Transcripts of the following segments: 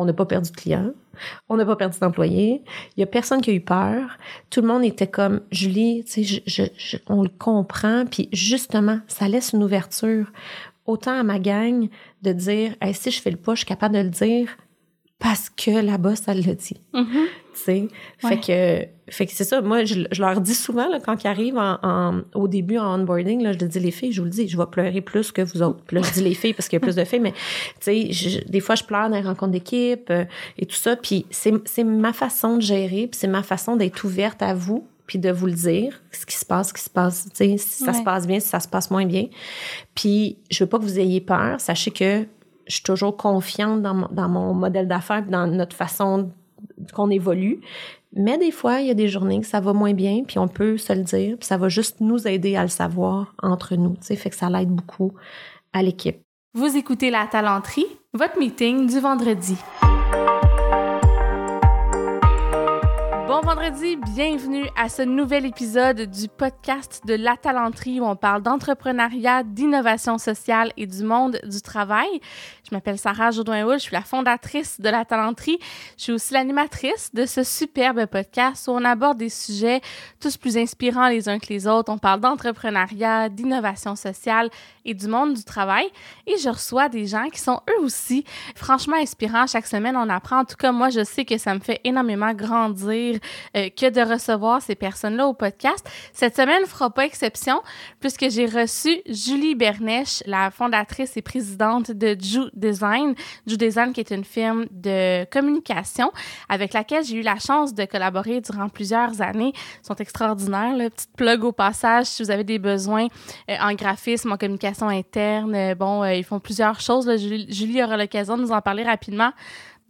on n'a pas perdu de clients, on n'a pas perdu d'employés, il y a personne qui a eu peur. Tout le monde était comme Julie, on le comprend, puis justement, ça laisse une ouverture autant à ma gang de dire si je fais le pas, je suis capable de le dire parce que boss, elle l'a dit. Tu sais, fait que, fait que c'est ça. Moi, je, je, leur dis souvent, là, quand ils arrivent en, en, au début en onboarding, là, je dis les filles, je vous le dis, je vais pleurer plus que vous autres. Puis là, je dis les filles parce qu'il y a plus de filles, mais sais, des fois, je pleure dans les rencontres d'équipe euh, et tout ça. Puis c'est, ma façon de gérer, puis c'est ma façon d'être ouverte à vous, puis de vous le dire, ce qui se passe, ce qui se passe, si ça se passe bien, si ça se passe moins bien. Puis je veux pas que vous ayez peur. Sachez que je suis toujours confiante dans mon, modèle d'affaires, dans notre façon qu'on évolue. Mais des fois, il y a des journées que ça va moins bien, puis on peut se le dire, puis ça va juste nous aider à le savoir entre nous. Tu sais, fait que ça l'aide beaucoup à l'équipe. Vous écoutez La Talenterie, votre meeting du vendredi. Bon vendredi, bienvenue à ce nouvel épisode du podcast de La Talenterie où on parle d'entrepreneuriat, d'innovation sociale et du monde du travail. Je m'appelle Sarah Jodoin-Houl, je suis la fondatrice de La Talenterie. Je suis aussi l'animatrice de ce superbe podcast où on aborde des sujets tous plus inspirants les uns que les autres. On parle d'entrepreneuriat, d'innovation sociale et du monde du travail. Et je reçois des gens qui sont eux aussi franchement inspirants. Chaque semaine, on apprend. En tout cas, moi, je sais que ça me fait énormément grandir euh, que de recevoir ces personnes-là au podcast. Cette semaine ne fera pas exception puisque j'ai reçu Julie Bernèche, la fondatrice et présidente de Ju Design. Ju Design qui est une firme de communication avec laquelle j'ai eu la chance de collaborer durant plusieurs années. Ils sont extraordinaires. Là. Petite plug au passage si vous avez des besoins euh, en graphisme, en communication interne. Euh, bon, ils font plusieurs choses. Julie aura l'occasion de nous en parler rapidement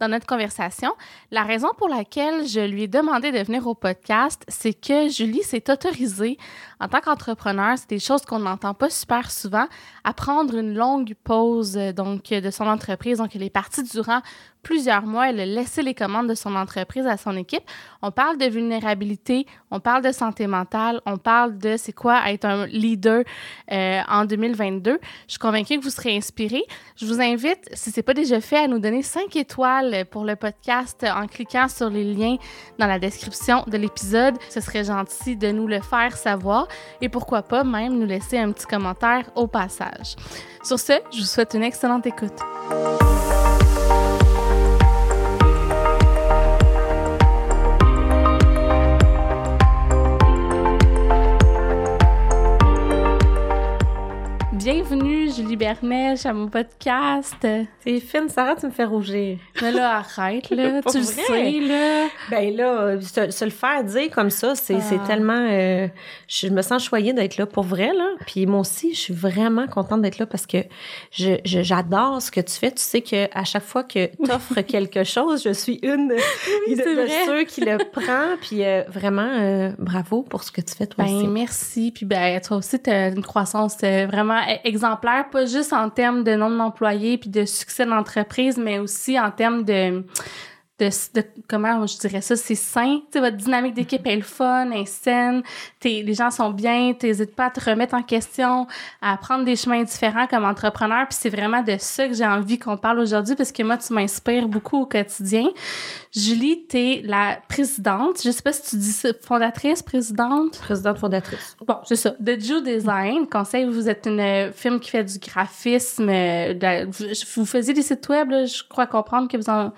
dans notre conversation. La raison pour laquelle je lui ai demandé de venir au podcast, c'est que Julie s'est autorisée, en tant qu'entrepreneur, c'est des choses qu'on n'entend pas super souvent, à prendre une longue pause donc de son entreprise. Donc, elle est partie durant plusieurs mois. Elle a laissé les commandes de son entreprise à son équipe. On parle de vulnérabilité, on parle de santé mentale, on parle de c'est quoi être un leader euh, en 2022. Je suis convaincue que vous serez inspirés. Je vous invite, si c'est pas déjà fait, à nous donner cinq étoiles pour le podcast en cliquant sur les liens dans la description de l'épisode. Ce serait gentil de nous le faire savoir et pourquoi pas même nous laisser un petit commentaire au passage. Sur ce, je vous souhaite une excellente écoute. Bienvenue, Julie Bernèche, à mon podcast. C'est fine, Sarah, tu me fais rougir. Mais là, arrête, là. tu le sais, là. Ben là, se, se, le faire dire comme ça, c'est ah. tellement... Euh, je me sens choyée d'être là pour vrai, là. Puis moi aussi, je suis vraiment contente d'être là parce que j'adore je, ce que tu fais. Tu sais qu'à chaque fois que tu offres quelque chose, je suis une oui, de, de ceux qui le prend. Puis euh, vraiment, euh, bravo pour ce que tu fais, toi ben, aussi. merci. Puis ben, toi aussi, tu as une croissance vraiment exemplaire, pas juste en termes de nombre d'employés puis de succès d'entreprise, mais aussi en termes de, de, de, comment je dirais ça, c'est sain. Tu votre dynamique d'équipe est le fun, est saine, les gens sont bien, t'hésites pas à te remettre en question, à prendre des chemins différents comme entrepreneur. Puis c'est vraiment de ça que j'ai envie qu'on parle aujourd'hui parce que moi, tu m'inspires beaucoup au quotidien. Julie, t'es la présidente, je sais pas si tu dis ça, fondatrice, présidente? Présidente fondatrice. Bon, c'est ça. De Joe Design, conseil, vous êtes une firme qui fait du graphisme, de, vous faisiez des sites web, là, je crois comprendre que vous en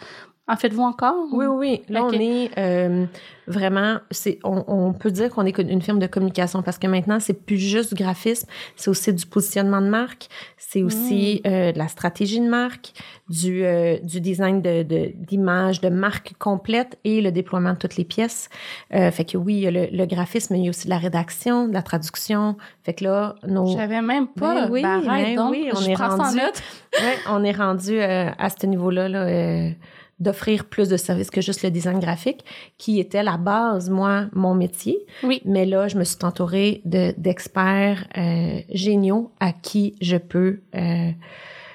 en faites-vous encore? Oui, oui. Là, okay. on est euh, vraiment, c'est, on, on, peut dire qu'on est une firme de communication parce que maintenant, c'est plus juste du graphisme, c'est aussi du positionnement de marque, c'est aussi mm. euh, de la stratégie de marque, du, euh, du design de, de, d'image, de marque complète et le déploiement de toutes les pièces. Fait que oui, il y a le, le, graphisme, mais il y a aussi de la rédaction, de la traduction. Fait que là, nos... J'avais même pas. Ben oui, ben, donc, oui, on je est rendu, ouais, on est rendu à ce niveau-là, là. D'offrir plus de services que juste le design graphique, qui était la base, moi, mon métier. Oui. Mais là, je me suis entourée de, d'experts euh, géniaux à qui je peux euh,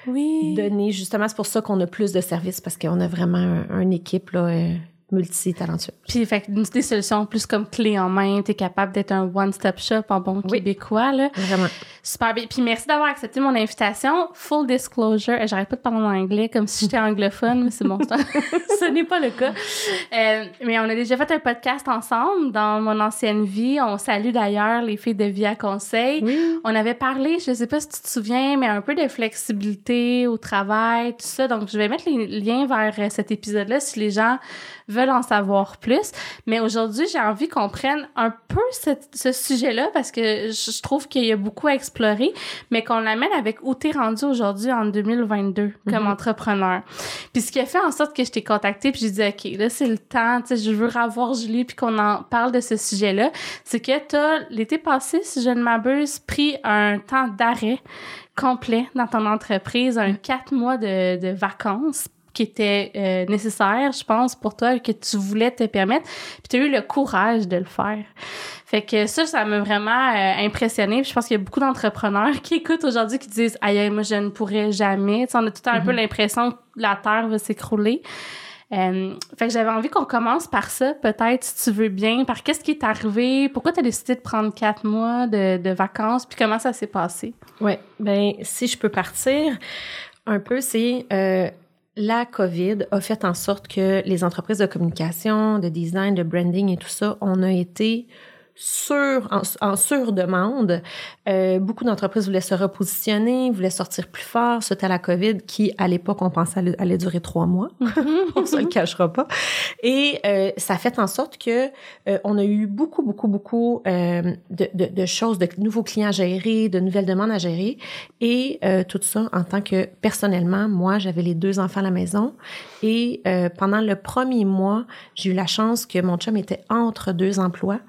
oui. donner. Justement, c'est pour ça qu'on a plus de services, parce qu'on a vraiment une un équipe là, euh, multi-talentueux. Puis, fait que des solutions plus comme clé en main, tu es capable d'être un one-stop shop en bon québécois, là. Vraiment. Super bien. Puis, merci d'avoir accepté mon invitation. Full disclosure, j'arrête pas de parler en anglais comme si j'étais anglophone, mais c'est bon, ce n'est pas le cas. Euh, mais on a déjà fait un podcast ensemble dans mon ancienne vie. On salue d'ailleurs les filles de Via Conseil. On avait parlé, je sais pas si tu te souviens, mais un peu de flexibilité au travail, tout ça. Donc, je vais mettre les liens vers euh, cet épisode-là si les gens veulent en savoir plus. Mais aujourd'hui, j'ai envie qu'on prenne un peu ce, sujet-là parce que je trouve qu'il y a beaucoup à explorer, mais qu'on l'amène avec où t'es rendu aujourd'hui en 2022 comme mhm. entrepreneur. Puis ce qui a fait en sorte que je t'ai contacté puis j'ai dit OK, là c'est le temps, tu sais, je veux revoir Julie puis qu'on en parle de ce sujet-là, c'est que t'as l'été passé, si je ne m'abuse, pris un temps d'arrêt complet dans ton entreprise, un quatre mois de, de vacances qui était euh, nécessaire, je pense, pour toi, que tu voulais te permettre. Puis tu as eu le courage de le faire. Fait que ça, ça m'a vraiment euh, impressionné. Puis je pense qu'il y a beaucoup d'entrepreneurs qui écoutent aujourd'hui qui disent Aïe, moi, je ne pourrais jamais. on a tout le temps un peu mm-hmm. l'impression que la terre va s'écrouler. Euh, fait que j'avais envie qu'on commence par ça, peut-être, si tu veux bien, par qu'est-ce qui est arrivé, pourquoi tu as décidé de prendre quatre mois de, de vacances, puis comment ça s'est passé? Ouais, ben si je peux partir un peu, c'est euh, la COVID a fait en sorte que les entreprises de communication, de design, de branding et tout ça, on a été sur, en, en sur-demande. Euh, beaucoup d'entreprises voulaient se repositionner, voulaient sortir plus fort. C'était la COVID qui, à l'époque, on pensait allait durer trois mois. on se le cachera pas. Et euh, ça a fait en sorte que euh, on a eu beaucoup, beaucoup, beaucoup euh, de, de, de, choses, de nouveaux clients à gérer, de nouvelles demandes à gérer. Et euh, tout ça en tant que, personnellement, moi, j'avais les deux enfants à la maison. Et pendant le premier mois, j'ai eu la chance que mon chum était entre deux emplois.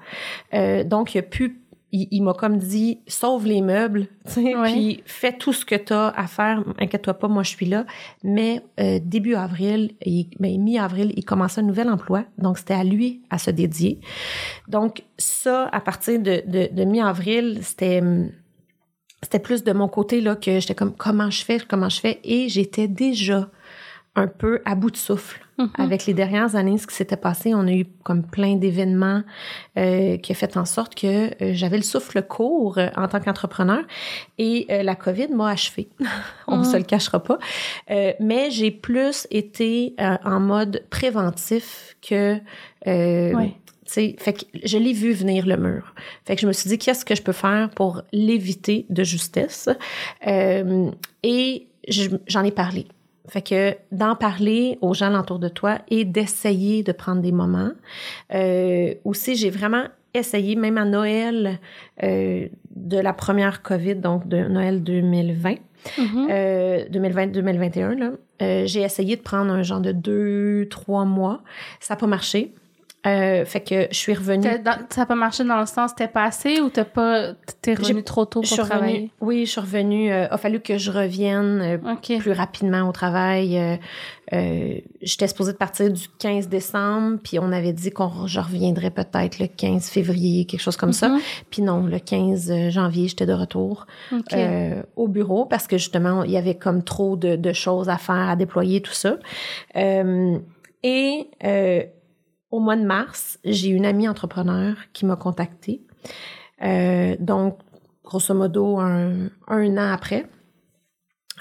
Euh, donc, il a pu il, m'a comme dit sauve les meubles, puis fais tout ce que tu as à faire, inquiète-toi pas, moi je suis là. Mais euh, début avril, ben, mi-avril, il commençait un nouvel emploi, donc c'était à lui à se dédier. Donc ça, à partir de, de, de mi-avril, c'était c'était plus de mon côté là que j'étais comme comment je fais, comment je fais, et j'étais déjà un peu à bout de souffle. Mhm. Avec les dernières années, ce qui s'était passé, on a eu comme plein d'événements euh, qui a fait en sorte que euh, j'avais le souffle court euh, en tant qu'entrepreneur et euh, la COVID m'a achevé. on ne se le cachera pas. mais j'ai plus été en mode préventif que ouais. fait que je l'ai vu venir le mur. Fait que je me suis dit qu'est-ce que je peux faire pour l'éviter de justesse? et j'en ai parlé. Fait que d'en parler aux gens autour de toi et d'essayer de prendre des moments. Euh, aussi, j'ai vraiment essayé, même à Noël euh, de la première COVID, donc de Noël 2020, 2020-2021, mm-hmm. euh, j'ai essayé de prendre un genre de deux, trois mois. Ça n'a pas marché. Euh, fait que je suis revenue. ça n'a pas marché dans le sens, t'es passé ou t'es pas, t'es revenue trop tôt pour travailler? oui, je suis revenue. Euh, a fallu que je revienne euh, plus rapidement au travail. Euh, euh, j'étais supposée de partir du 15 décembre, puis on avait dit qu'on je reviendrais peut-être le 15 février, quelque chose comme ça. Mm-hmm. Puis non, le 15 janvier, j'étais de retour au bureau parce que justement, il y avait comme trop de, de choses à faire, à déployer, tout ça. et au mois de mars, j'ai une amie entrepreneur qui m'a contactée. Euh, donc, grosso modo, un, un, an après,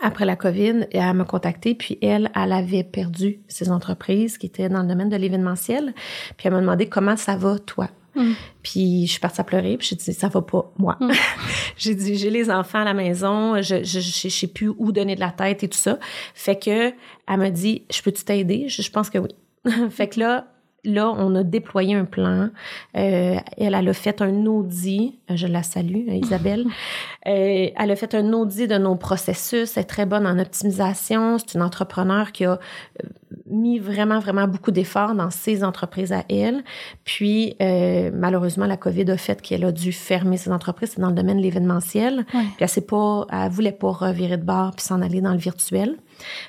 après la COVID, elle m'a contactée, puis elle, elle avait perdu ses entreprises qui étaient dans le domaine de l'événementiel. Puis elle m'a demandé comment ça va, toi? Mm. Puis je suis partie à pleurer, puis j'ai dit ça va pas moi. Mm. j'ai dit j'ai les enfants à la maison, je je, je sais plus où donner de la tête et tout ça. Fait que elle m'a dit je peux tu je, je pense que oui. fait que là là, on a déployé un plan. Euh, elle, elle a fait un audit. Je la salue, euh, Isabelle. euh, elle a fait un audit de nos processus. Elle est très bonne en optimisation. C'est une entrepreneur qui a mis vraiment, vraiment beaucoup d'efforts dans ses entreprises à elle. Puis, euh, malheureusement, la COVID a fait qu'elle a dû fermer ses entreprises. C'est dans le domaine de l'événementiel. Puis, elle elle voulait pas revirer de bord puis s'en aller dans le virtuel.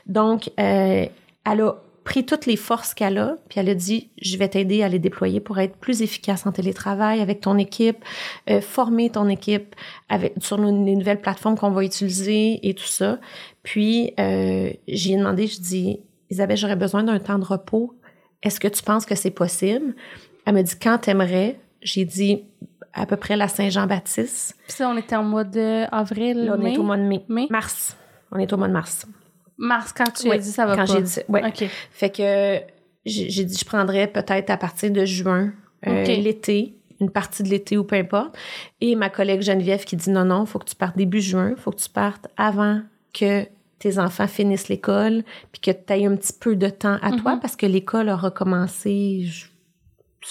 Donc, elle a pris toutes les forces qu'elle a, puis elle a dit, je vais t'aider à les déployer pour être plus efficace en télétravail avec ton équipe, euh, former ton équipe avec sur les nouvelles plateformes qu'on va utiliser et tout ça. Puis, euh, j'ai demandé, je dis, Isabelle, j'aurais besoin d'un temps de repos est-ce que tu penses que c'est possible? Elle me dit, quand t'aimerais? J'ai dit, à peu près la Saint-Jean-Baptiste. Puis ça, on était en mois d'avril, Là, on mai? est au mois de mai. Mai? Mars. On est au mois de mars. Mars, quand tu Oui, as dit ça va quand pas. j'ai dit ça, ouais. OK. Fait que j'ai dit, je prendrais peut-être à partir de juin, euh, l'été, une partie de l'été ou peu importe. Et ma collègue Geneviève qui dit, non, non, faut que tu partes début juin, faut que tu partes avant que tes enfants finissent l'école, puis que tu aies un petit peu de temps à toi, Mhm. parce que l'école a recommencé, je,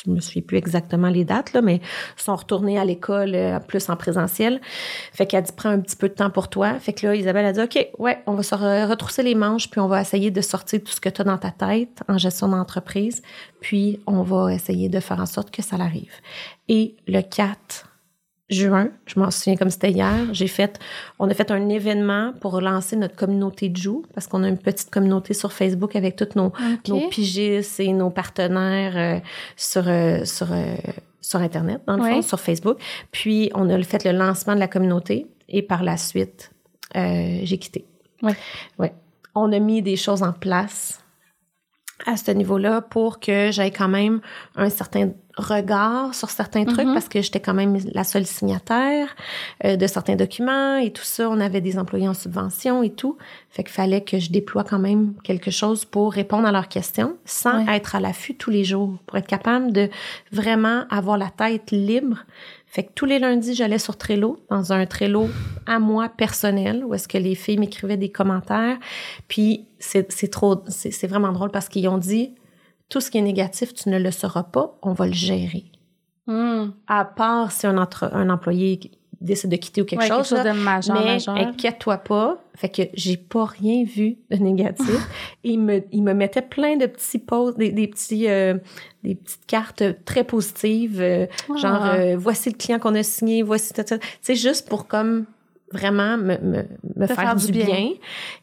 je me souviens plus exactement les dates, là, mais sont retournés à l'école euh, plus en présentiel. Fait qu'elle dit, prends un petit peu de temps pour toi. Fait que là, Isabelle a dit, OK, ouais, on va se re- retrousser les manches, puis on va essayer de sortir tout ce que tu as dans ta tête en gestion d'entreprise, puis on va essayer de faire en sorte que ça l'arrive. Et le 4 juin, je m'en souviens comme c'était hier, j'ai fait, on a fait un événement pour lancer notre communauté de joue, parce qu'on a une petite communauté sur Facebook avec toutes nos, OK. nos pigistes et nos partenaires euh, sur, euh, sur, euh, sur Internet, dans le Ouais. fond, sur Facebook. Puis, on a fait le lancement de la communauté et par la suite, j'ai quitté. Ouais. Ouais. On a mis des choses en place à ce niveau-là pour que j'aie quand même un certain regard sur certains trucs Mhm. parce que j'étais quand même la seule signataire euh, de certains documents et tout ça. On avait des employés en subvention et tout. Fait qu'il fallait que je déploie quand même quelque chose pour répondre à leurs questions sans Ouais. être à l'affût tous les jours, pour être capable de vraiment avoir la tête libre. Fait que tous les lundis, j'allais sur Trello, dans un Trello à moi personnel, où est-ce que les filles m'écrivaient des commentaires. Puis c'est c'est trop, c'est vraiment drôle parce qu'ils ont dit, tout ce qui est négatif, tu ne le sauras pas, on va le gérer. Hmm. À part si un, entre- un employé décide de quitter ou quelque Ouais, chose, quelque chose là, de majeur, mais majeur. inquiète-toi pas. Fait que j'ai pas rien vu de négatif. Il me, il me mettait plein de petits posts, des, des petits, euh, des petites cartes très positives, euh, genre Ah. euh, voici le client qu'on a signé, voici. Tu sais, juste pour comme vraiment me, me, faire, du bien.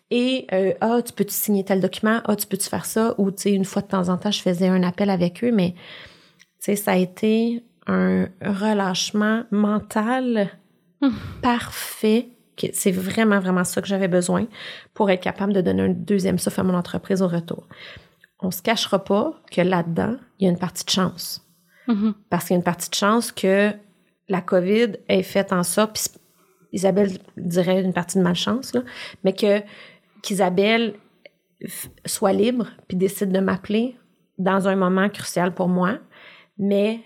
Et euh, ah, tu peux-tu signer tel document? Ah, tu peux-tu faire ça? Ou tu sais, une fois de temps en temps, je faisais un appel avec eux, mais tu sais, ça a été un relâchement mental Hum. parfait. C'est vraiment, vraiment ça que j'avais besoin pour être capable de donner un deuxième souffle à mon entreprise au retour. On se cachera pas que là-dedans, il y a une partie de chance. Mhm. Parce qu'il y a une partie de chance que la COVID ait fait en sorte, puis Isabelle dirait une partie de malchance, là, mais que qu'Isabelle soit libre puis décide de m'appeler dans un moment crucial pour moi. Mais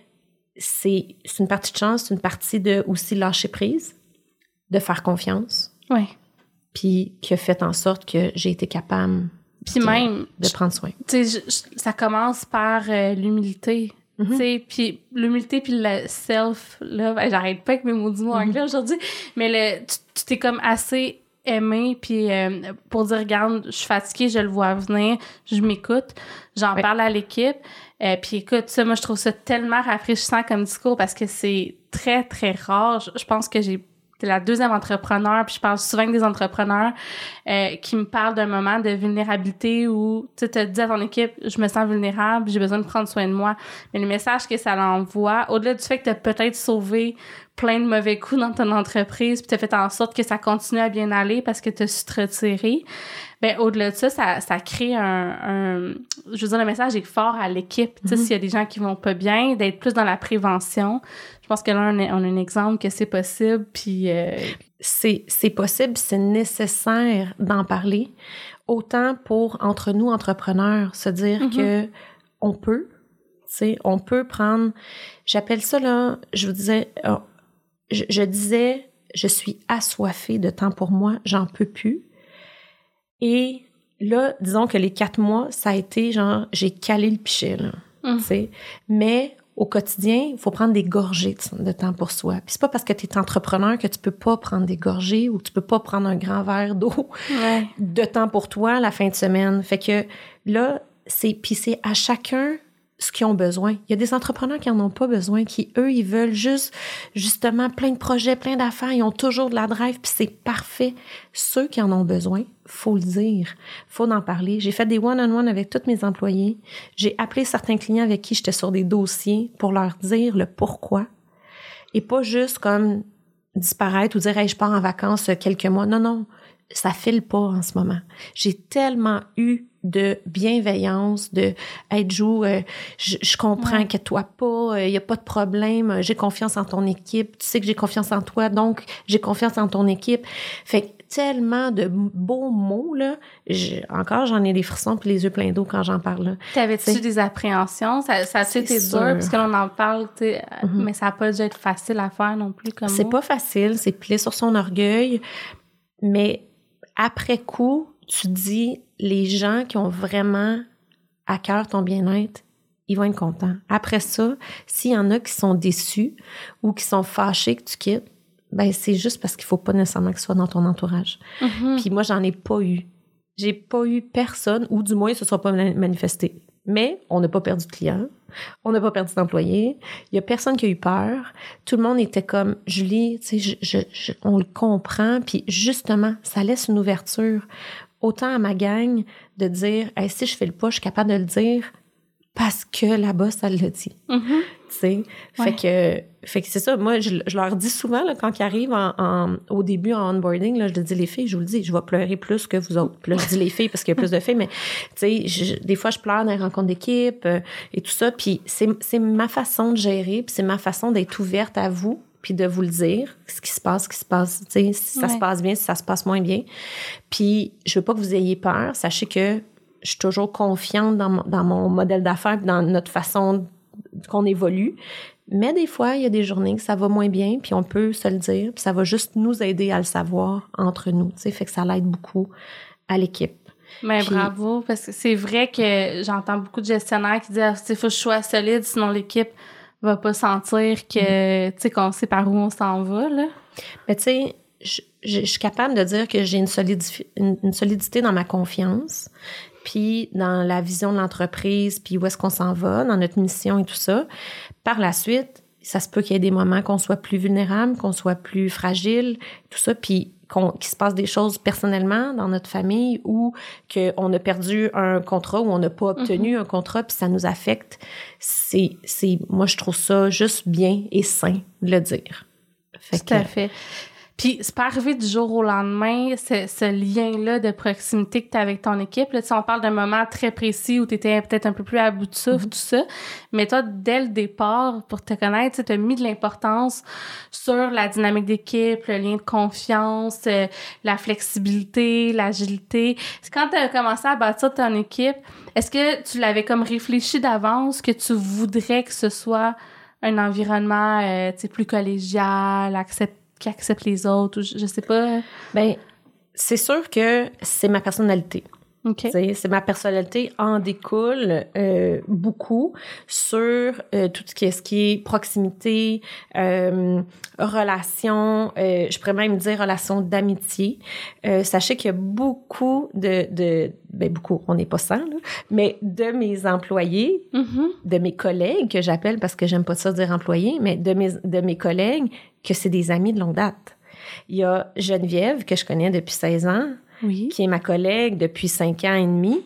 c'est une partie de chance, c'est une partie de aussi lâcher prise, de faire confiance, Ouais. puis qui a fait en sorte que j'ai été capable Puis de, même, de prendre soin. tu sais, ça commence par euh, l'humilité. Mhm. Tu sais, puis l'humilité puis le self là, ben, j'arrête pas avec mes mots du mot Mhm. anglais aujourd'hui, mais le tu t'es comme assez aimé puis euh, pour dire regarde, je suis fatiguée, je le vois venir, je m'écoute, j'en Ouais. parle à l'équipe. Euh, puis écoute, ça moi je trouve ça tellement rafraîchissant comme discours parce que c'est très très rare. Je, je pense que j'ai T'es la deuxième entrepreneur, puis je parle souvent avec des entrepreneurs euh, qui me parlent d'un moment de vulnérabilité où tu te dis à ton équipe, je me sens vulnérable, j'ai besoin de prendre soin de moi. Mais le message que ça l'envoie, au-delà du fait que tu as peut-être sauvé plein de mauvais coups dans ton entreprise, puis tu as fait en sorte que ça continue à bien aller parce que tu as su te retirer, ben au-delà de ça, ça, ça crée un, un... Je veux dire, le message est fort à l'équipe. Tu sais, Mhm. s'il y a des gens qui vont pas bien, d'être plus dans la prévention. Je pense que là, on a, on a un exemple que c'est possible, puis... euh, c'est possible, c'est nécessaire d'en parler, autant pour entre nous entrepreneurs se dire Mhm. que on peut, tu sais, on peut prendre. J'appelle ça là, je vous disais, euh, je, je disais, je suis assoiffée de temps pour moi, j'en peux plus. Et là, disons que les quatre mois, ça a été genre, j'ai calé le pichet là, tu sais. Mais au quotidien, il faut prendre des gorgées de, de temps pour soi. Puis c'est pas parce que tu es entrepreneur que tu peux pas prendre des gorgées ou que tu peux pas prendre un grand verre d'eau ouais. de temps pour toi la fin de semaine. Fait que là, c'est puis c'est à chacun ce qu'ils ont besoin. Il y a des entrepreneurs qui en ont pas besoin, qui eux, ils veulent juste justement plein de projets, plein d'affaires, ils ont toujours de la drive, puis c'est parfait. Ceux qui en ont besoin, faut le dire, faut en parler. J'ai fait des one-on-one avec tous mes employés. J'ai appelé certains clients avec qui j'étais sur des dossiers pour leur dire le pourquoi et pas juste comme disparaître ou dire hey, je pars en vacances quelques mois. Non non, ça file pas en ce moment. J'ai tellement eu de bienveillance, de être joue, euh, je, je, comprends que toi pas, il euh, y a pas de problème, j'ai confiance en ton équipe, tu sais que j'ai confiance en toi, donc j'ai confiance en ton équipe. Fait tellement de beaux mots là. encore, j'en ai des frissons puis les yeux pleins d'eau quand j'en parle. T'avais-tu des appréhensions? Ça, ça a été dur parce que l'on en parle, mm-hmm. mais ça a pas dû être facile à faire non plus comme. C'est pas facile, c'est plié sur son orgueil, mais après coup, tu dis les gens qui ont vraiment à cœur ton bien-être, ils vont être contents. Après ça, s'il y en a qui sont déçus ou qui sont fâchés que tu quittes, ben c'est juste parce qu'il faut pas nécessairement que ce soit dans ton entourage. Mm-hmm. Puis moi, j'en ai pas eu. J'ai pas eu personne, ou du moins, ce ne soit pas manifesté. Mais on n'a pas perdu de clients, on n'a pas perdu d'employés, il y a personne qui a eu peur. Tout le monde était comme Julie, tu sais, je, on le comprend. Puis justement, ça laisse une ouverture autant à ma gang de dire si je fais le pas, je suis capable de le dire parce que là-bas, ça le dit. Mm-hmm. Tu sais? Fait que, fait que c'est ça. Moi, je, leur dis souvent, là, quand ils arrivent en, au début en onboarding, là, je leur dis les filles, je vous le dis, je vais pleurer plus que vous autres. Puis là, je dis les filles parce qu'il y a plus de filles, mais tu sais, des fois, je pleure dans les rencontres d'équipe euh, et tout ça. Puis c'est ma façon de gérer, puis c'est ma façon d'être ouverte à vous puis de vous le dire, ce qui se passe, ce qui se passe, tu sais, si ça se passe bien, si ça se passe moins bien. Puis je veux pas que vous ayez peur. Sachez que je suis toujours confiante dans, mon, dans mon modèle d'affaires, dans notre façon qu'on évolue. Mais des fois, il y a des journées que ça va moins bien, puis on peut se le dire, puis ça va juste nous aider à le savoir entre nous. Tu sais, fait que ça l'aide beaucoup à l'équipe. Mais bravo, parce que c'est vrai que j'entends beaucoup de gestionnaires qui disent il faut que je sois solide, sinon l'équipe va pas sentir que, mm. tu sais, qu'on sait par où on s'en va, là. Mais tu sais, je, suis capable de dire que j'ai une, une, solidité dans ma confiance, puis dans la vision de l'entreprise, puis où est-ce qu'on s'en va, dans notre mission et tout ça. Par la suite, ça se peut qu'il y ait des moments qu'on soit plus vulnérable, qu'on soit plus fragile, tout ça, puis qu'il se passe des choses personnellement dans notre famille ou qu'on a perdu un contrat ou on n'a pas obtenu mm-hmm. un contrat puis ça nous affecte. C'est, c'est, moi, je trouve ça juste bien et sain de le dire. Tout à fait. Puis c'est pas arrivé du jour au lendemain, ce, ce lien-là de proximité que tu as avec ton équipe. Là, on parle d'un moment très précis où tu étais peut-être un peu plus à bout de souffle, mm-hmm. tout ça. Mais toi, dès le départ, pour te connaître, tu as mis de l'importance sur la dynamique d'équipe, le lien de confiance, euh, la flexibilité, l'agilité. Quand tu as commencé à bâtir ton équipe, est-ce que tu l'avais comme réfléchi d'avance que tu voudrais que ce soit un environnement euh, plus collégial, accepté qui accepte les autres, je, sais pas. Ben, c'est sûr que c'est ma personnalité. C'est ma personnalité en découle euh, beaucoup sur euh, tout ce qui est, ce qui est proximité, euh, relation, je pourrais même dire relation d'amitié. Sachez qu'il y a beaucoup de, de ben beaucoup, on n'est pas sans, là, mais de mes employés, mm-hmm. de mes collègues que j'appelle parce que j'aime pas ça dire employés, mais de mes de mes collègues que c'est des amis de longue date. Il y a Geneviève que je connais depuis 16 ans qui est ma collègue depuis cinq ans et demi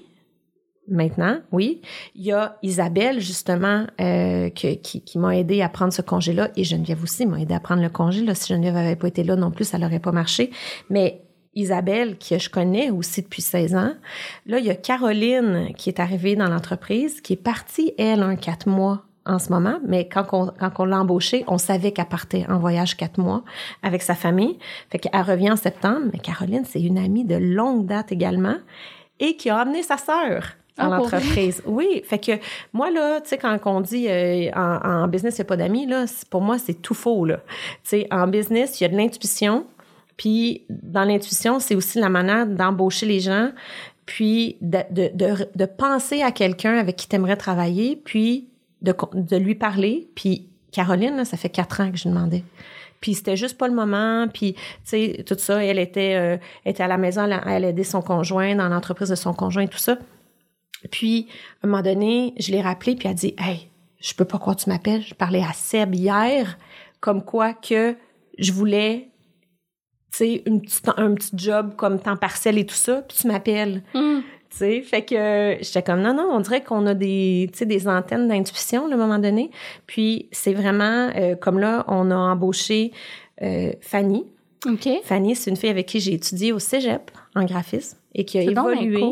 maintenant, oui. Il y a Isabelle, justement, euh, qui, qui m'a aidé à prendre ce congé-là, et Geneviève aussi m'a aidé à prendre le congé. Là. Si Geneviève n'avait pas été là non plus, ça n'aurait pas marché. Mais Isabelle, que je connais aussi depuis 16 ans. Là, il y a Caroline qui est arrivée dans l'entreprise, qui est partie, elle, un quatre mois en ce moment, mais quand on, quand on l'a embauchée, on savait qu'elle partait en voyage quatre mois avec sa famille. Fait qu'elle revient en septembre, mais Caroline, c'est une amie de longue date également et qui a amené sa sœur dans ah, l'entreprise. Oui, fait que moi là, tu sais quand on dit euh, en, business il n'y a pas d'amis là, pour moi c'est tout faux là. Tu sais en business, il y a de l'intuition, puis dans l'intuition, c'est aussi la manière d'embaucher les gens, puis de, de, de, de penser à quelqu'un avec qui tu aimerais travailler, puis de, lui parler. Puis Caroline, ça fait quatre ans que je demandais. Puis c'était juste pas le moment. Puis, tu sais, tout ça, elle était, euh, était à la maison, elle, elle aidait son conjoint dans l'entreprise de son conjoint, tout ça. Puis, à un moment donné, je l'ai rappelé, puis elle a dit, Hey, je peux pas croire tu m'appelles. Je parlais à Seb hier, comme quoi que je voulais, tu sais, un petit job comme temps partiel et tout ça, puis tu m'appelles. Hum sais, fait que j'étais comme non non, on dirait qu'on a des des antennes d'intuition à un moment donné. Puis c'est vraiment euh, comme là, on a embauché euh, Fanny. Fanny, c'est une fille avec qui j'ai étudié au Cégep en graphisme et qui a évolué.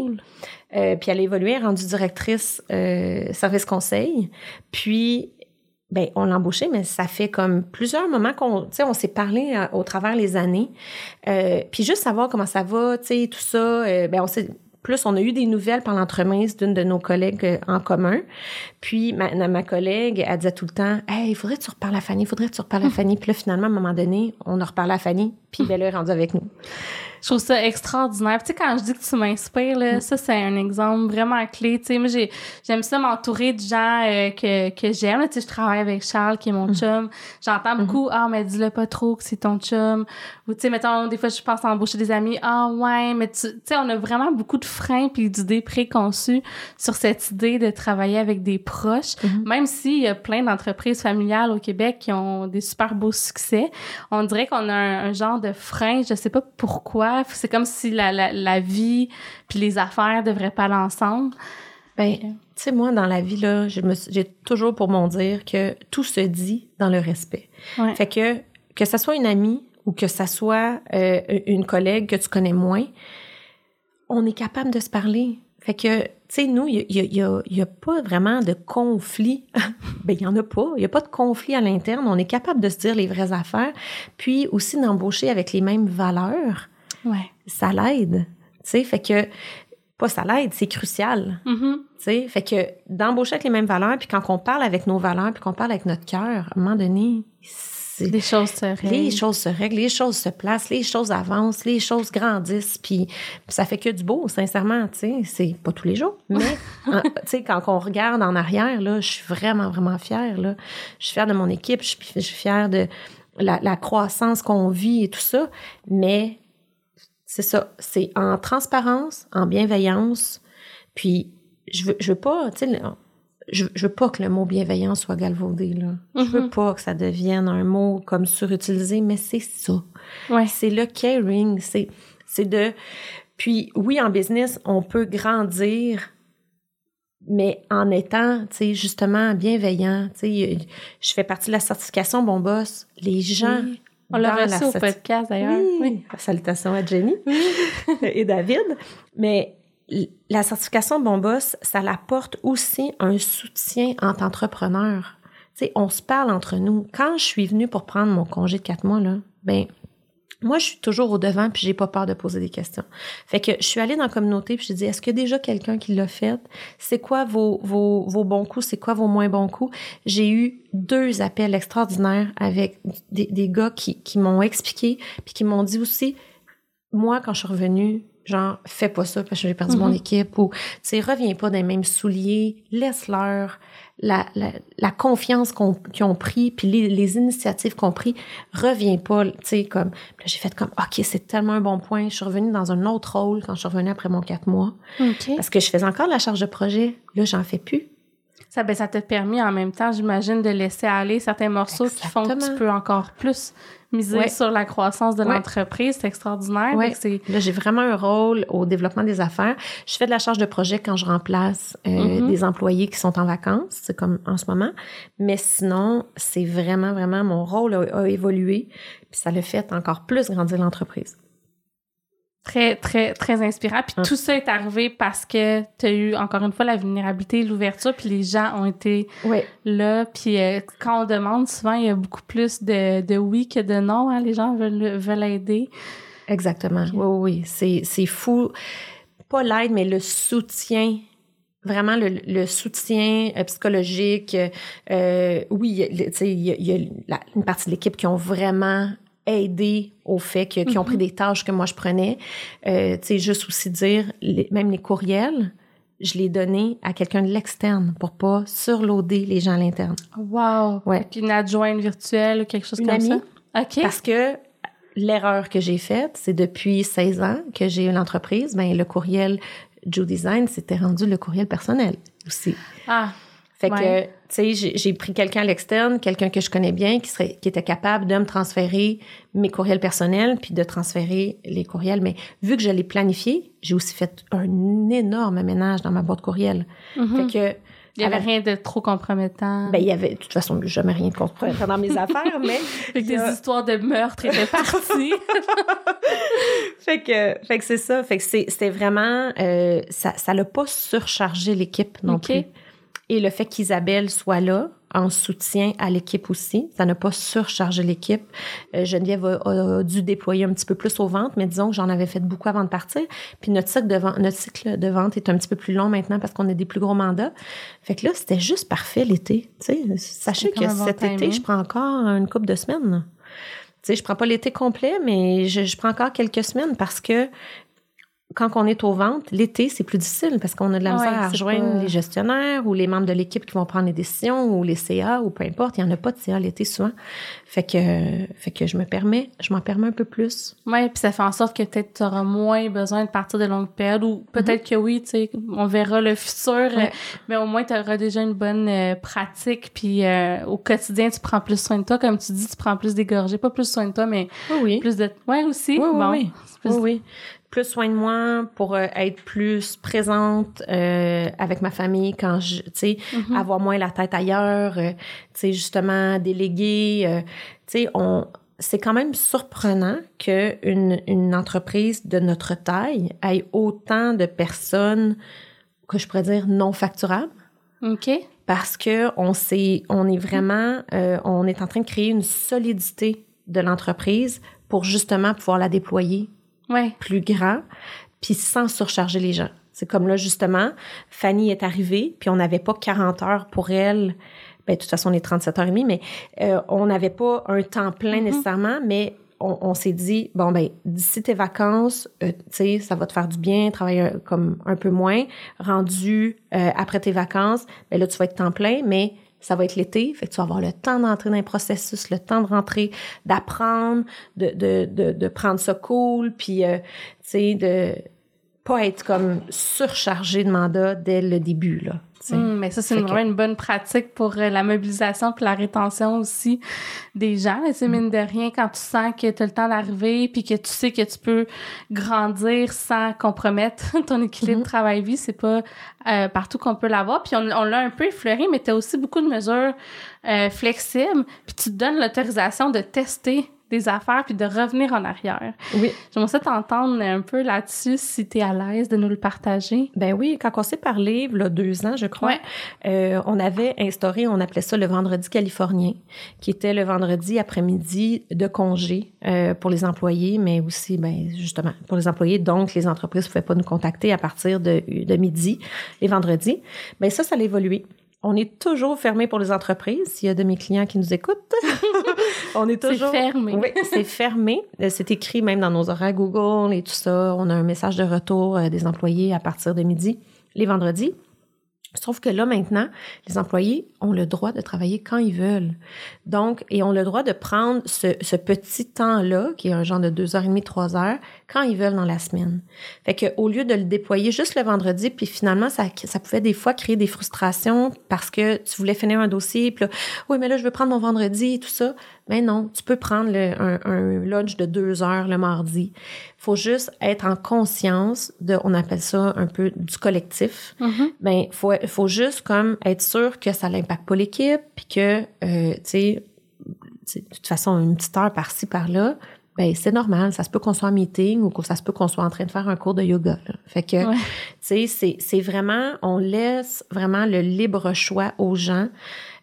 Euh, puis elle a évolué, rendue directrice service conseil. Puis ben on l'a embauchée, mais ça fait comme plusieurs moments qu'on, tu sais, on s'est parlé euh, au travers les années. Euh, puis juste savoir comment ça va, tu sais, tout ça. Euh, ben on s'est plus, on a eu des nouvelles par l'entremise d'une de nos collègues euh, en commun. Puis ma, ma collègue, elle disait tout le temps, hey, il faudrait que tu reparles à Fanny, il faudrait que tu reparles à Fanny. Puis là, finalement, à un moment donné, on a reparlé à Fanny, puis ben, elle est rendue avec nous. Je trouve ça extraordinaire. tu sais, quand je dis que tu m'inspires, là, ça, c'est un exemple vraiment clé. Tu sais, moi, j'ai, j'aime ça m'entourer de gens euh, que, que j'aime. Tu sais, je travaille avec Charles, qui est mon chum. J'entends beaucoup, ah, mais dis-le pas trop que c'est ton chum. Ou, tu sais, mettons, des fois, je pense à embaucher des amis. Ah, ouais, mais tu sais, on a vraiment beaucoup de freins puis d'idées préconçues sur cette idée de travailler avec des proches. Même s'il y a plein d'entreprises familiales au Québec qui ont des super beaux succès, on dirait qu'on a un, un genre de frein. Je sais pas pourquoi c'est comme si la, la, la vie puis les affaires devraient pas aller ensemble. Ben, tu sais, moi, dans la vie, là, j'ai toujours pour mon dire que tout se dit dans le respect. Ouais. Fait que, que ça soit une amie ou que ça soit euh, une collègue que tu connais moins, on est capable de se parler. Fait que, tu sais, nous, il y a, y, a, y a, pas vraiment de conflit. ben, il y en a pas. Il y a pas de conflit à l'interne. On est capable de se dire les vraies affaires. Puis aussi d'embaucher avec les mêmes valeurs. Ouais. Ça l'aide. Tu sais, fait que, pas ça l'aide, c'est crucial. Mm-hmm. Tu sais, fait que d'embaucher avec les mêmes valeurs, puis quand on parle avec nos valeurs, puis qu'on parle avec notre cœur, à un moment donné, les choses se règlent. Les choses se règlent, les choses se placent, les choses avancent, les choses grandissent, puis, puis ça fait que du beau, sincèrement, tu sais, c'est pas tous les jours, mais tu sais quand on regarde en arrière là, je suis vraiment vraiment fière là. Je suis fière de mon équipe, je suis, je suis fière de la, la croissance qu'on vit et tout ça, mais c'est ça, c'est en transparence, en bienveillance, puis je veux, je veux pas, tu sais, je, je, veux pas que le mot bienveillance soit galvaudé, là. Je veux pas que ça devienne un mot comme surutilisé, mais c'est ça. Ouais. C'est le caring, c'est, c'est de... Puis oui, en business, on peut grandir, mais en étant, tu sais, justement bienveillant. Tu sais, je fais partie de la certification Bon Boss. Les gens... Oui. On l'a reçu au podcast, d'ailleurs. Oui. oui. Salutations à Jenny et David. Mais la certification Bon Boss, ça apporte aussi un soutien en tant qu'entrepreneur. Tu sais, on se parle entre nous. Quand je suis venue pour prendre mon congé de quatre mois, là, ben, moi, je suis toujours au devant puis j'ai pas peur de poser des questions. Fait que je suis allée dans la communauté puis je dit, est-ce qu'il y a déjà quelqu'un qui l'a fait? C'est quoi vos, vos, vos bons coups? C'est quoi vos moins bons coups? J'ai eu deux appels extraordinaires avec des, des gars qui, qui m'ont expliqué puis qui m'ont dit aussi, moi, quand je suis revenue, genre, fais pas ça parce que j'ai perdu mm -hmm. mon équipe ou, tu sais, reviens pas dans les mêmes souliers, laisse-leur la, la, la, confiance qu'on, qu'ils ont pris puis les, les initiatives qu'on pris, reviens pas, tu sais, comme, j'ai fait comme, OK, c'est tellement un bon point. Je suis revenue dans un autre rôle quand je suis revenue après mon quatre mois. Okay. Parce que je faisais encore la charge de projet. Là, j'en fais plus. Ça, ben, ça t'a permis en même temps, j'imagine, de laisser aller certains morceaux Exactement. qui font que tu peux encore plus miser ouais. sur la croissance de ouais. l'entreprise. C'est extraordinaire. Ouais. Là, j'ai vraiment un rôle au développement des affaires. Je fais de la charge de projet quand je remplace euh, mm -hmm. des employés qui sont en vacances, c'est comme en ce moment. Mais sinon, c'est vraiment, vraiment, mon rôle a, a évolué. Puis ça le fait encore plus grandir l'entreprise très, très, très inspirant. Puis hum. tout ça est arrivé parce que tu as eu, encore une fois, la vulnérabilité, l'ouverture, puis les gens ont été oui. là. Puis euh, quand on demande, souvent, il y a beaucoup plus de, de oui que de non. Hein? Les gens veulent, veulent aider. Exactement. Oui, oui, oui. C'est fou. Pas l'aide, mais le soutien vraiment le, le soutien euh, psychologique. Euh, oui, tu sais, il y a, y a la, une partie de l'équipe qui ont vraiment aidé au fait que, qui ont pris des tâches que moi je prenais. Euh, tu sais, juste aussi dire, les, même les courriels, je les donnais à quelqu'un de l'externe pour pas surloader les gens à l'interne. Wow! Ouais. Une adjointe virtuelle ou quelque chose une comme amie, ça? OK. Parce que l'erreur que j'ai faite, c'est depuis 16 ans que j'ai eu l'entreprise, ben le courriel Joe Design, c'était rendu le courriel personnel aussi. Ah! Fait ouais. que, tu sais, j'ai pris quelqu'un à l'externe, quelqu'un que je connais bien, qui serait, qui était capable de me transférer mes courriels personnels, puis de transférer les courriels. Mais vu que je l'ai planifié, j'ai aussi fait un énorme ménage dans ma boîte courriel. Mm -hmm. Fait que Il n'y avait rien de trop compromettant. Ben, il y avait, de toute façon, jamais rien de compromettant dans mes affaires, mais. Avec des histoires de meurtre étaient parties. fait que, fait que c'est ça. Fait que c'était vraiment, euh, ça, ça l'a pas surchargé l'équipe non plus. Et le fait qu'Isabelle soit là, en soutien à l'équipe aussi. Ça n'a pas surchargé l'équipe. Euh, Geneviève a, dû déployer un petit peu plus aux ventes, mais disons que j'en avais fait beaucoup avant de partir. Puis notre cycle de vente, notre cycle de vente est un petit peu plus long maintenant parce qu'on a des plus gros mandats. Fait que là, c'était juste parfait l'été. Sachez que cet été, je prends encore une couple de semaines. Tu sais, je prends pas l'été complet, mais je, je, prends encore quelques semaines parce que quand on est aux ventes, l'été, c'est plus difficile parce qu'on a de la misère à rejoindre les gestionnaires ou les membres de l'équipe qui vont prendre les décisions ou les CA ou peu importe. Il n'y en a pas de CA l'été souvent. Fait que, fait que je me permets, je m'en permets un peu plus. Oui, puis ça fait en sorte que peut-être tu auras moins besoin de partir de longues périodes ou peut-être que oui, tu sais, on verra le futur, mais au moins tu auras déjà une bonne euh, pratique puis euh, au quotidien, tu prends plus soin de toi. Comme tu dis, tu prends plus d'égorgé, pas plus soin de toi, mais oui. plus de... Ouais, aussi. Oui, oui, oui. oui plus soin de moi pour euh, être plus présente euh, avec ma famille quand je, tu sais, mm-hmm. avoir moins la tête ailleurs, euh, tu sais, justement déléguer, tu sais, on c'est quand même surprenant qu'une une entreprise de notre taille ait autant de personnes que je pourrais dire non facturables. OK. Parce que on on est vraiment, on est en train de créer une solidité de l'entreprise pour justement pouvoir la déployer plus grand, puis sans surcharger les gens. C'est comme là, justement, Fanny est arrivée, puis on n'avait pas 40 heures pour elle. Ben, de toute façon, on est 37 heures et demie, mais euh, on n'avait pas un temps plein mm-hmm. nécessairement, mais on, s'est dit, bon, ben, d'ici tes vacances, euh, tu sais, ça va te faire du bien, travailler comme un peu moins. Rendu euh, après tes vacances, ben là, tu vas être temps plein, mais ça va être l'été, fait que tu vas avoir le temps d'entrer dans un processus, le temps de rentrer, d'apprendre, de, de, de, de, prendre ça cool, puis, euh, tu sais, de pas être comme surchargé de mandat dès le début, là. Hum, mais ça, c'est vraiment une bonne pratique pour euh, la mobilisation puis la rétention aussi des gens. C'est mine de rien, quand tu sens que tu as le temps d'arriver puis que tu sais que tu peux grandir sans compromettre ton équilibre mm-hmm. travail-vie, c'est pas euh, partout qu'on peut l'avoir. Puis on, on l'a un peu effleuré, mais tu as aussi beaucoup de mesures euh, flexibles. Puis tu te donnes l'autorisation de tester des affaires puis de revenir en arrière. Oui. J'aimerais ça t'entendre un peu là-dessus si tu es à l'aise de nous le partager. Ben oui, quand on s'est parlé, il y a deux ans, je crois, euh, on avait instauré, on appelait ça le vendredi californien, qui était le vendredi après-midi de congé euh, pour les employés, mais aussi, ben, justement, pour les employés. Donc, les entreprises ne pouvaient pas nous contacter à partir de, de midi les vendredis. Ben ça, ça a évolué. On est toujours fermé pour les entreprises. S'il y a de mes clients qui nous écoutent, on est toujours. C'est fermé. Oui, c'est fermé. Euh, c'est écrit même dans nos horaires Google et tout ça. On a un message de retour euh, des employés à partir de midi les vendredis. Sauf que là, maintenant, les employés ont le droit de travailler quand ils veulent. Donc, et ont le droit de prendre ce, ce petit temps-là, qui est un genre de deux heures et demie, trois heures, quand ils veulent dans la semaine. Fait que, au lieu de le déployer juste le vendredi, puis finalement, ça, ça pouvait des fois créer des frustrations parce que tu voulais finir un dossier, puis là, oui, mais là, je veux prendre mon vendredi et tout ça. Mais non, tu peux prendre le, un, un lunch de deux heures le mardi faut juste être en conscience de, on appelle ça un peu du collectif. Mm-hmm. Ben, faut, faut juste comme être sûr que ça n'impacte pas l'équipe, puis que, euh, tu sais, de toute façon, une petite heure par-ci, par-là, ben c'est normal. Ça se peut qu'on soit en meeting ou que ça se peut qu'on soit en train de faire un cours de yoga. Fait que, tu sais, c'est, c'est vraiment, on laisse vraiment le libre choix aux gens.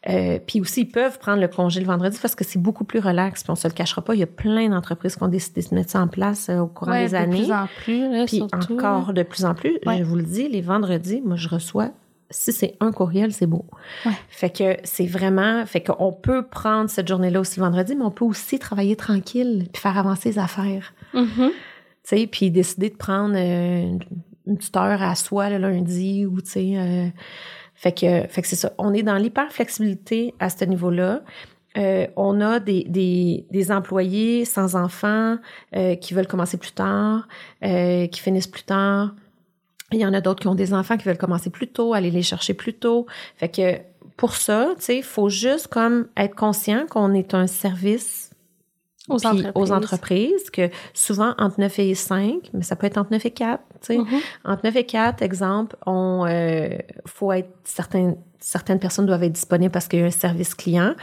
Euh, puis aussi, ils peuvent prendre le congé le vendredi parce que c'est beaucoup plus relax. Puis on se le cachera pas, il y a plein d'entreprises qui ont décidé de mettre ça en place euh, au courant des années. De plus en plus, Puis encore de plus en plus. Je vous le dis, les vendredis, moi, je reçois si c'est un courriel, c'est beau. Fait que c'est vraiment, fait qu'on peut prendre cette journée-là aussi le vendredi, mais on peut aussi travailler tranquille puis faire avancer les affaires. Mm-hmm. Tu sais, puis décider de prendre euh, une petite heure à soi le lundi ou tu sais fait que, fait que c'est ça. On est dans l'hyper-flexibilité à ce niveau-là. Euh, on a des, des, des, employés sans enfants euh, qui veulent commencer plus tard, euh, qui finissent plus tard. Il y en a d'autres qui ont des enfants qui veulent commencer plus tôt, aller les chercher plus tôt. Fait que pour ça, tu sais, il faut juste comme être conscient qu'on est un service aux, entreprises. aux entreprises, que souvent entre 9 et 5, mais ça peut être entre 9 et 4. Tu sais. Mm-hmm. Entre 9 et 4, exemple, on euh, faut être certain certaines personnes doivent être disponibles parce qu'il y a un service client,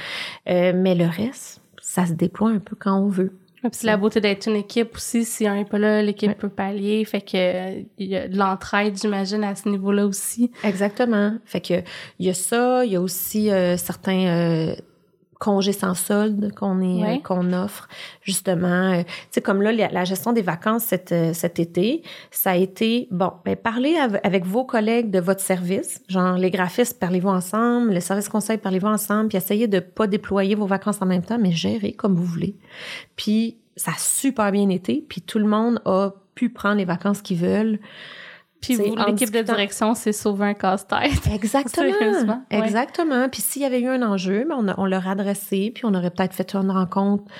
euh, mais le reste, ça se déploie un peu quand on veut. Puis la beauté d'être une équipe aussi, si un n'est pas là, l'équipe peut pallier. Fait que il y a de l'entraide, j'imagine, à ce niveau-là aussi. Exactement. Fait que il y a ça, il y a aussi euh, certains euh, congés sans solde qu'on est Ouais. euh, qu'on offre justement. Euh, tu sais comme là la, la gestion des vacances cet, euh, cet été ça a été bon ben parlez av- avec vos collègues de votre service. Genre les graphistes parlez-vous ensemble. Le service conseil parlez-vous ensemble. Puis essayez de pas déployer vos vacances en même temps mais gérez comme vous voulez. Puis ça a super bien été. Puis tout le monde a pu prendre les vacances qu'ils veulent Puis vous, l'équipe de direction, c'est sauver un casse-tête. Exactement. Ouais. Exactement. Puis s'il y avait eu un enjeu, ben on, a- on leur a adressé, puis on aurait peut-être fait une rencontre, tu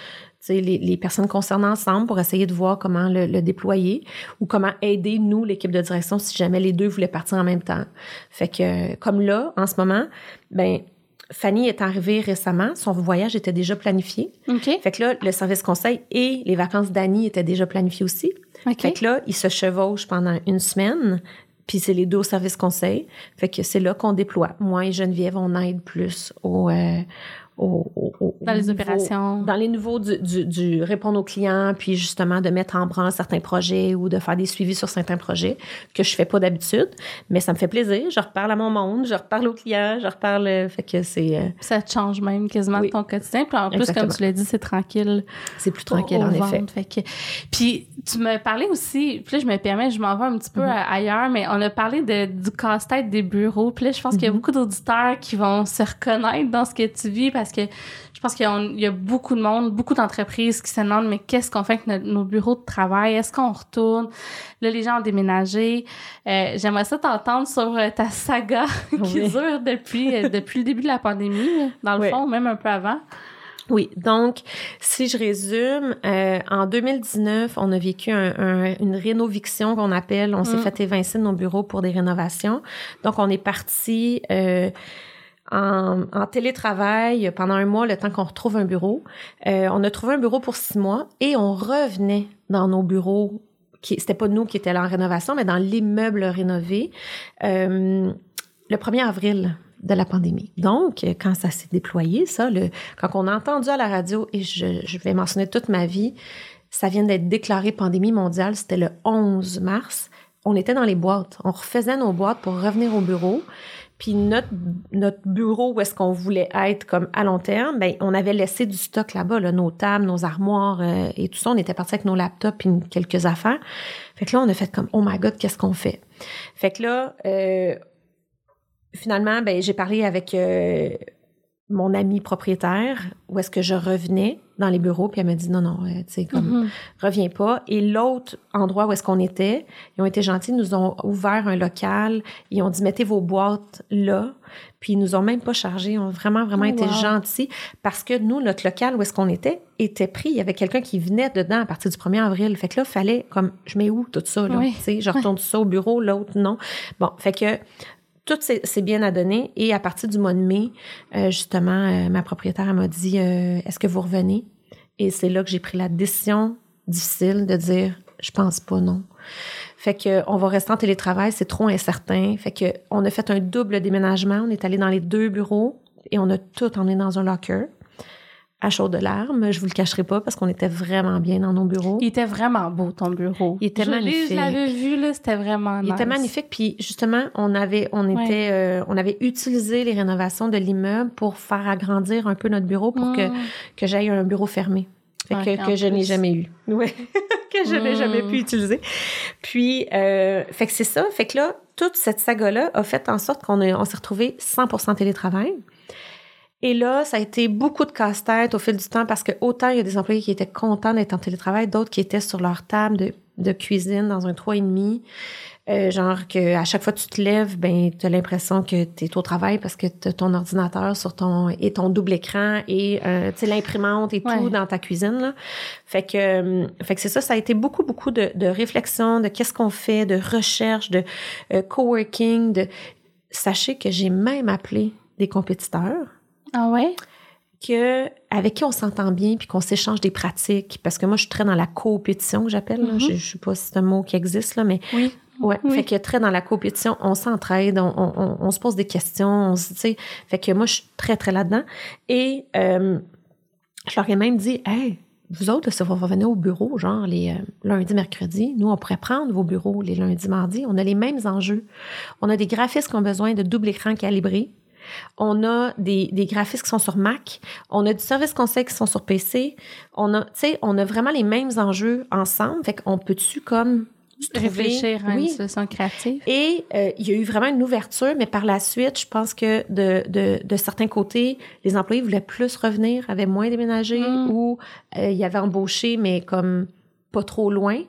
sais, les, les personnes concernées ensemble pour essayer de voir comment le, le déployer ou comment aider, nous, l'équipe de direction, si jamais les deux voulaient partir en même temps. Fait que, comme là, en ce moment, ben Fanny est arrivée récemment, son voyage était déjà planifié. Fait que là, le service conseil et les vacances d'Annie étaient déjà planifiées aussi. Fait que là, ils se chevauchent pendant une semaine, puis c'est les deux au service conseil. Fait que c'est là qu'on déploie. Moi et Geneviève, on aide plus au, euh, au, au- au- Dans les niveau- opérations. Dans les niveaux du, du, du répondre aux clients, puis justement de mettre en branle certains projets ou de faire des suivis sur certains projets que je fais pas d'habitude. Mais ça me fait plaisir. Je reparle à mon monde, je reparle aux clients, je reparle... euh, Fait que c'est euh, Ça te change même quasiment Oui. ton quotidien. Puis en plus, Exactement. comme tu l'as dit, c'est tranquille. c'est plus tranquille, au en effet. fait que- Puis tu me parlais aussi, puis là je me permets, je m'en vais un petit peu Mhm. à- ailleurs, mais on a parlé de, du casse-tête des bureaux. Puis là, je pense qu'il y a Mhm. beaucoup d'auditeurs qui vont se reconnaître dans ce que tu vis parce que je pense qu'il y a, beaucoup de monde, beaucoup d'entreprises qui se demandent mais qu'est-ce qu'on fait avec notre- nos bureaux de travail? Est-ce qu'on retourne? Là, les gens ont déménagé. Euh, J'aimerais ça t'entendre sur euh, ta saga qui Oui. dure depuis, euh, depuis le début de la pandémie, dans le Oui. fond, même un peu avant. Oui, donc si je résume, euh, en 2019, on a vécu un- un- une rénoviction qu'on appelle. On s'est Mm. fait évincer de nos bureaux pour des rénovations. Donc on est parti euh, en, télétravail pendant un mois, le temps qu'on retrouve un bureau. Euh, on a trouvé un bureau pour six mois et on revenait dans nos bureaux. Qui, c'était pas nous qui étions là en rénovation, mais dans l'immeuble rénové. euh, le 1er avril de la pandémie. Donc, quand ça s'est déployé, ça, le, quand on a entendu à la radio, et je, je vais mentionner toute ma vie, ça vient d'être déclaré pandémie mondiale, c'était le 11 mars. On était dans les boîtes. On refaisait nos boîtes pour revenir au bureau. Puis notre, notre bureau où est-ce qu'on voulait être comme à long terme, ben on avait laissé du stock là-bas, là, nos tables, nos armoires euh, et tout ça. On était parti avec nos laptops et quelques affaires. Fait que là, on a fait comme, oh my God, qu'est-ce qu'on fait? Fait que là, euh, finalement, ben, j'ai parlé avec euh, mon ami propriétaire où est-ce que je revenais dans les bureaux, puis elle m'a dit non, non, euh, tu sais, comme, Mhm. reviens pas. Et l'autre endroit où est-ce qu'on était, ils ont été gentils, ils nous ont ouvert un local, ils ont dit mettez vos boîtes là, puis ils nous ont même pas chargé, ils ont vraiment, vraiment Oh, été wow. gentils parce que nous, notre local où est-ce qu'on était, était pris. Il y avait quelqu'un qui venait dedans à partir du 1er avril. Fait que là, fallait comme, je mets où tout ça, là? Oui. Tu sais, je retourne ça au bureau, l'autre, non. Bon, fait que tout c'est c'est bien à donner. Et à partir du mois de mai, euh, justement, euh, ma propriétaire m'a dit euh, Est-ce que vous revenez? Et c'est là que j'ai pris la décision difficile de dire Je pense pas, non. Fait que on va rester en télétravail, c'est trop incertain. Fait que on a fait un double déménagement. On est allé dans les deux bureaux et on a tout emmené dans un locker à chaud de larmes. Je vous le cacherai pas parce qu'on était vraiment bien dans nos bureaux. Il était vraiment beau, ton bureau. Il était Je magnifique. Je l'avais vu, là, c'était vraiment Il était magnifique. Puis justement, on avait, on Ouais. était, euh, on avait utilisé les rénovations de l'immeuble pour faire agrandir un peu notre bureau pour que Mm. que j'aille un bureau fermé. Fait Ouais, que, je n'ai jamais eu. Ouais. que je n'ai Mm. jamais pu utiliser. Puis, euh, fait que c'est ça. Fait que là, toute cette saga-là a fait en sorte qu'on on s'est retrouvé 100% télétravail. Et là, ça a été beaucoup de casse-tête au fil du temps parce que autant il y a des employés qui étaient contents d'être en télétravail, d'autres qui étaient sur leur table de, de cuisine dans un 3,5. Euh, genre que à chaque fois que tu te lèves, ben tu as l'impression que tu es au travail parce que tu ton ordinateur sur ton et ton double écran et euh, tu l'imprimante et Ouais. tout dans ta cuisine là. Fait que euh, fait que c'est ça ça a été beaucoup beaucoup de, de réflexion, de qu'est-ce qu'on fait, de recherche, de euh, coworking, de sachez que j'ai même appelé des compétiteurs Ah ouais? que avec qui on s'entend bien puis qu'on s'échange des pratiques parce que moi je suis très dans la coopétition que j'appelle. Mhm. je, je sais pas si c'est un mot qui existe là mais Oui. Ouais, fait que très dans la compétition, on s'entraide, on, on, on, se pose des questions, on se, tu sais, fait que moi, je suis très, très là-dedans. Et euh, je leur ai même dit, hey, vous autres, si vous revenez au bureau, genre les euh, lundis, mercredis, nous, on pourrait prendre vos bureaux les lundis, mardis. On a les mêmes enjeux. On a des graphistes qui ont besoin de double écran calibré. On a des, des graphistes qui sont sur Mac. On a du service conseil qui sont sur PC. On a, tu sais, on a vraiment les mêmes enjeux ensemble. Fait qu'on peut-tu comme réfléchir à une solution créative. Et euh, il y a eu vraiment une ouverture, mais par la suite, je pense que de, de, de certains côtés, les employés voulaient plus revenir, avaient moins déménagé mm. ou euh, il y avait embauché, mais comme pas trop loin.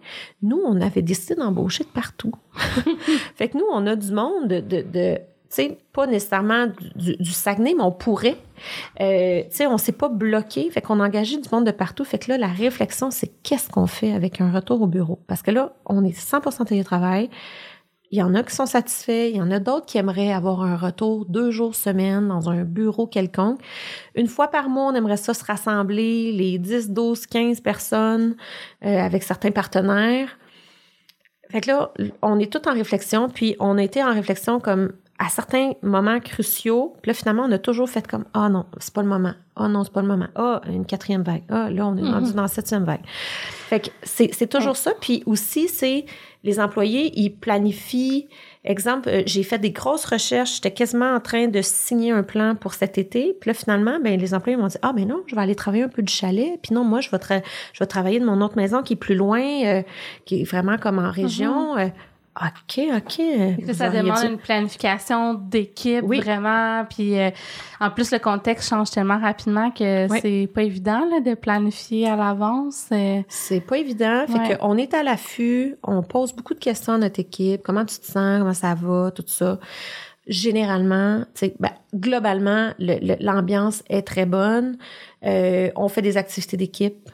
Nous, on avait décidé d'embaucher de partout. fait que nous, on a du monde de, de sais, pas nécessairement du, du, Saguenay, mais on pourrait. Euh, tu sais, on s'est pas bloqué, fait qu'on a engagé du monde de partout. Fait que là, la réflexion, c'est qu'est-ce qu'on fait avec un retour au bureau? Parce que là, on est 100% télétravail. Il y en a qui sont satisfaits, il y en a d'autres qui aimeraient avoir un retour deux jours semaine dans un bureau quelconque. Une fois par mois, on aimerait ça se rassembler, les 10, 12, 15 personnes euh, avec certains partenaires. Fait que là, on est tout en réflexion, puis on été en réflexion comme à certains moments cruciaux, puis là, finalement, on a toujours fait comme Ah non, c'est pas le moment. Ah non, c'est pas le moment. Ah, une quatrième vague. Ah, là, on est rendu mhm. dans la septième vague. Fait que c'est toujours ça. Puis aussi, c'est les employés, ils planifient. Exemple, euh, j'ai fait des grosses recherches. J'étais quasiment en train de signer un plan pour cet été. Puis là, finalement, ben, les employés m'ont dit Ah, ben non, je vais aller travailler un peu du chalet. Puis non, moi, je vais, je vais travailler de mon autre maison qui est plus loin, euh, qui est vraiment comme en région. Mhm. Euh, OK, OK. ça demande une planification d'équipe vraiment? Puis euh, en plus, le contexte change tellement rapidement que c'est pas évident là, de planifier à l'avance. C'est pas évident. Fait qu'on est à l'affût, on pose beaucoup de questions à notre équipe. Comment tu te sens? Comment ça va? Tout ça. Généralement, ben, globalement, l'ambiance est très bonne. Euh, on fait des activités d'équipe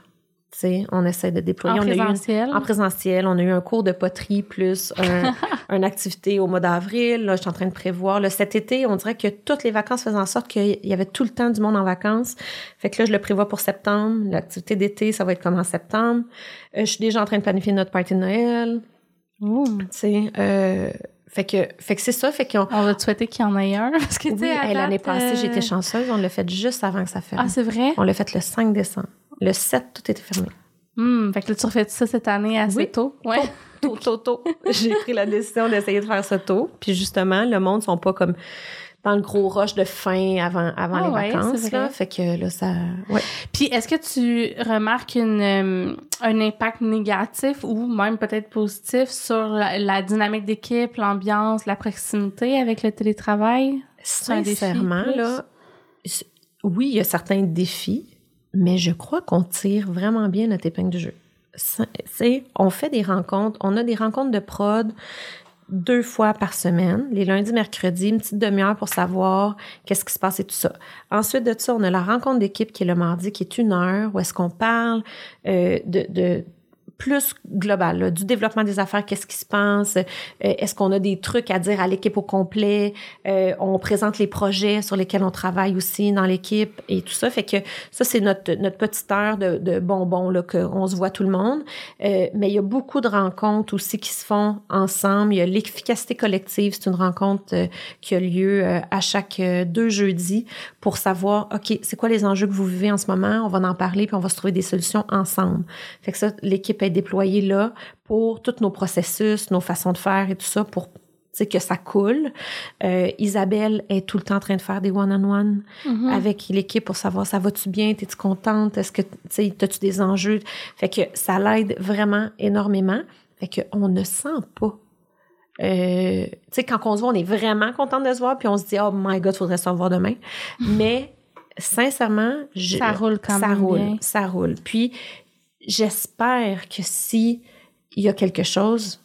on essaie de déployer. En présentiel? en présentiel. On a eu un cours de poterie plus un, une activité au mois d'avril. Là, je suis en train de prévoir. Là, cet été, on dirait que toutes les vacances faisaient en sorte qu'il y avait tout le temps du monde en vacances. Fait que là, je le prévois pour septembre. L'activité d'été, ça va être comme en septembre. Euh, je suis déjà en train de planifier notre party de Noël. Sais, euh, fait que, fait que c'est ça. Fait qu'on. On va te souhaiter qu'il y en ait un. Parce que, oui, l'année passée, j'étais euh, chanceuse. On l'a fait juste avant que ça ferme. Ah, c'est vrai? On l'a fait le 5 décembre. Le 7, tout était fermé. Hum, fait que là, tu refais ça cette année assez tôt? Ouais. Tôt, tôt, tôt. J'ai pris la décision d'essayer de faire ça tôt. Puis justement, le monde sont pas comme dans le gros rush de fin avant, avant ah les vacances. Là. Fait que là, ça. Ouais. Puis est-ce que tu remarques une, euh, un impact négatif ou même peut-être positif sur la, dynamique d'équipe, l'ambiance, la proximité avec le télétravail? Sincèrement, là, oui, il y a certains défis mais je crois qu'on tire vraiment bien notre épingle de jeu. C'est, on fait des rencontres, on a des rencontres de prod deux fois par semaine, les lundis, mercredis, une petite demi-heure pour savoir qu'est-ce qui se passe et tout ça. Ensuite de ça, on a la rencontre d'équipe qui est le mardi, qui est une heure, où est-ce qu'on parle euh, de, de plus global, du développement des affaires, qu'est-ce qui se passe, euh, est-ce qu'on a des trucs à dire à l'équipe au complet, euh, on présente les projets sur lesquels on travaille aussi dans l'équipe et tout ça. Fait que ça, c'est notre, notre petite heure de, de bonbons, là, qu'on se voit tout le monde. Euh, mais il y a beaucoup de rencontres aussi qui se font ensemble. Il y a l'efficacité collective, c'est une rencontre qui a lieu à chaque deux jeudis pour savoir, OK, c'est quoi les enjeux que vous vivez en ce moment, on va en parler, puis on va se trouver des solutions ensemble. Fait que ça, l'équipe est déployée là pour tous nos processus, nos façons de faire et tout ça, pour que ça coule. Euh, Isabelle est tout le temps en train de faire des one-on-one mm-hmm. avec l'équipe pour savoir ça va-tu bien, t'es-tu contente, est-ce que tu as-tu des enjeux? Fait que ça l'aide vraiment énormément. Fait qu'on ne sent pas euh, tu sais, quand on se voit, on est vraiment content de se voir, puis on se dit, oh my God, faudrait se revoir demain. Mais sincèrement, ça roule quand ça même. roule, ça roule. Puis j'espère que si il y a quelque chose,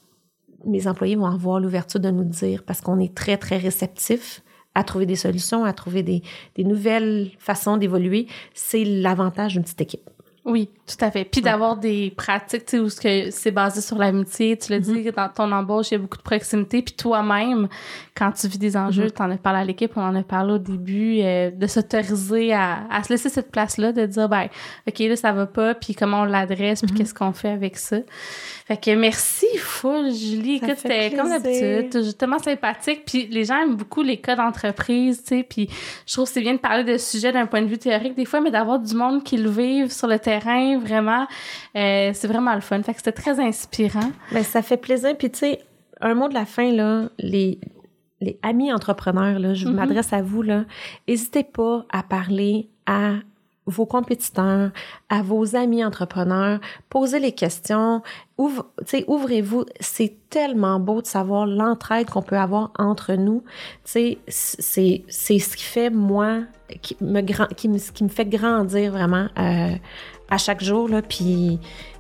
mes employés vont avoir l'ouverture de nous dire parce qu'on est très, très réceptifs à trouver des solutions, à trouver des nouvelles façons d'évoluer. C'est l'avantage d'une petite équipe. Oui, tout à fait. Puis d'avoir des pratiques, tu sais, où c'est basé sur l'amitié. Tu l'as dit, mm-hmm. dans ton embauche, il y a beaucoup de proximité. Puis toi-même, quand tu vis des enjeux, mm-hmm. tu en as parlé à l'équipe, on en a parlé au début, euh, de s'autoriser à, à, se laisser cette place-là, de dire, ben, OK, là, ça va pas, puis comment on l'adresse, puis mm-hmm. qu'est-ce qu'on fait avec ça. Fait que merci full, Julie. Écoute, c'était comme d'habitude, tellement sympathique. Puis les gens aiment beaucoup les cas d'entreprise, tu sais. Puis je trouve que c'est bien de parler de sujet d'un point de vue théorique des fois, mais d'avoir du monde qui le vive sur le terrain, vraiment, euh, c'est vraiment le fun. Fait que c'était très inspirant. Ben, ça fait plaisir. Puis tu sais, un mot de la fin, là, les, les amis entrepreneurs, là, je mm-hmm. m'adresse à vous, là, n'hésitez pas à parler à vos compétiteurs, à vos amis entrepreneurs, posez les questions, ouvrez-vous. C'est tellement beau de savoir l'entraide qu'on peut avoir entre nous. C'est c'est ce qui fait moi qui me qui me, qui me fait grandir vraiment euh, à chaque jour là. Puis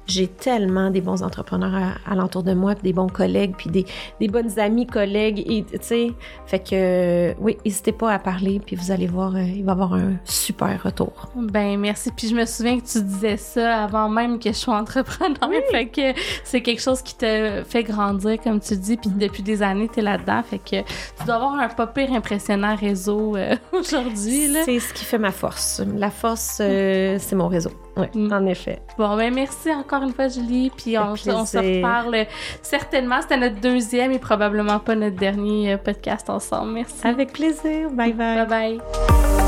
j'ai tellement des bons entrepreneurs alentour de moi, puis des bons collègues, puis des, des bonnes amies, collègues, et tu sais, fait que oui, n'hésitez pas à parler, puis vous allez voir, euh, il va y avoir un super retour. Ben merci, puis je me souviens que tu disais ça avant même que je sois entrepreneur, fait que c'est quelque chose qui te fait grandir, comme tu dis, puis depuis des années, tu es là-dedans, fait que tu dois avoir un pas pire impressionnant réseau euh, aujourd'hui. C'est ce qui fait ma force. La force, euh, c'est mon réseau. Oui, mm. en effet. Bon, ben merci encore une fois, Julie. Puis on, on, se reparle certainement. C'était notre deuxième et probablement pas notre dernier euh, podcast ensemble. Merci. Avec plaisir. Bye bye. Bye bye.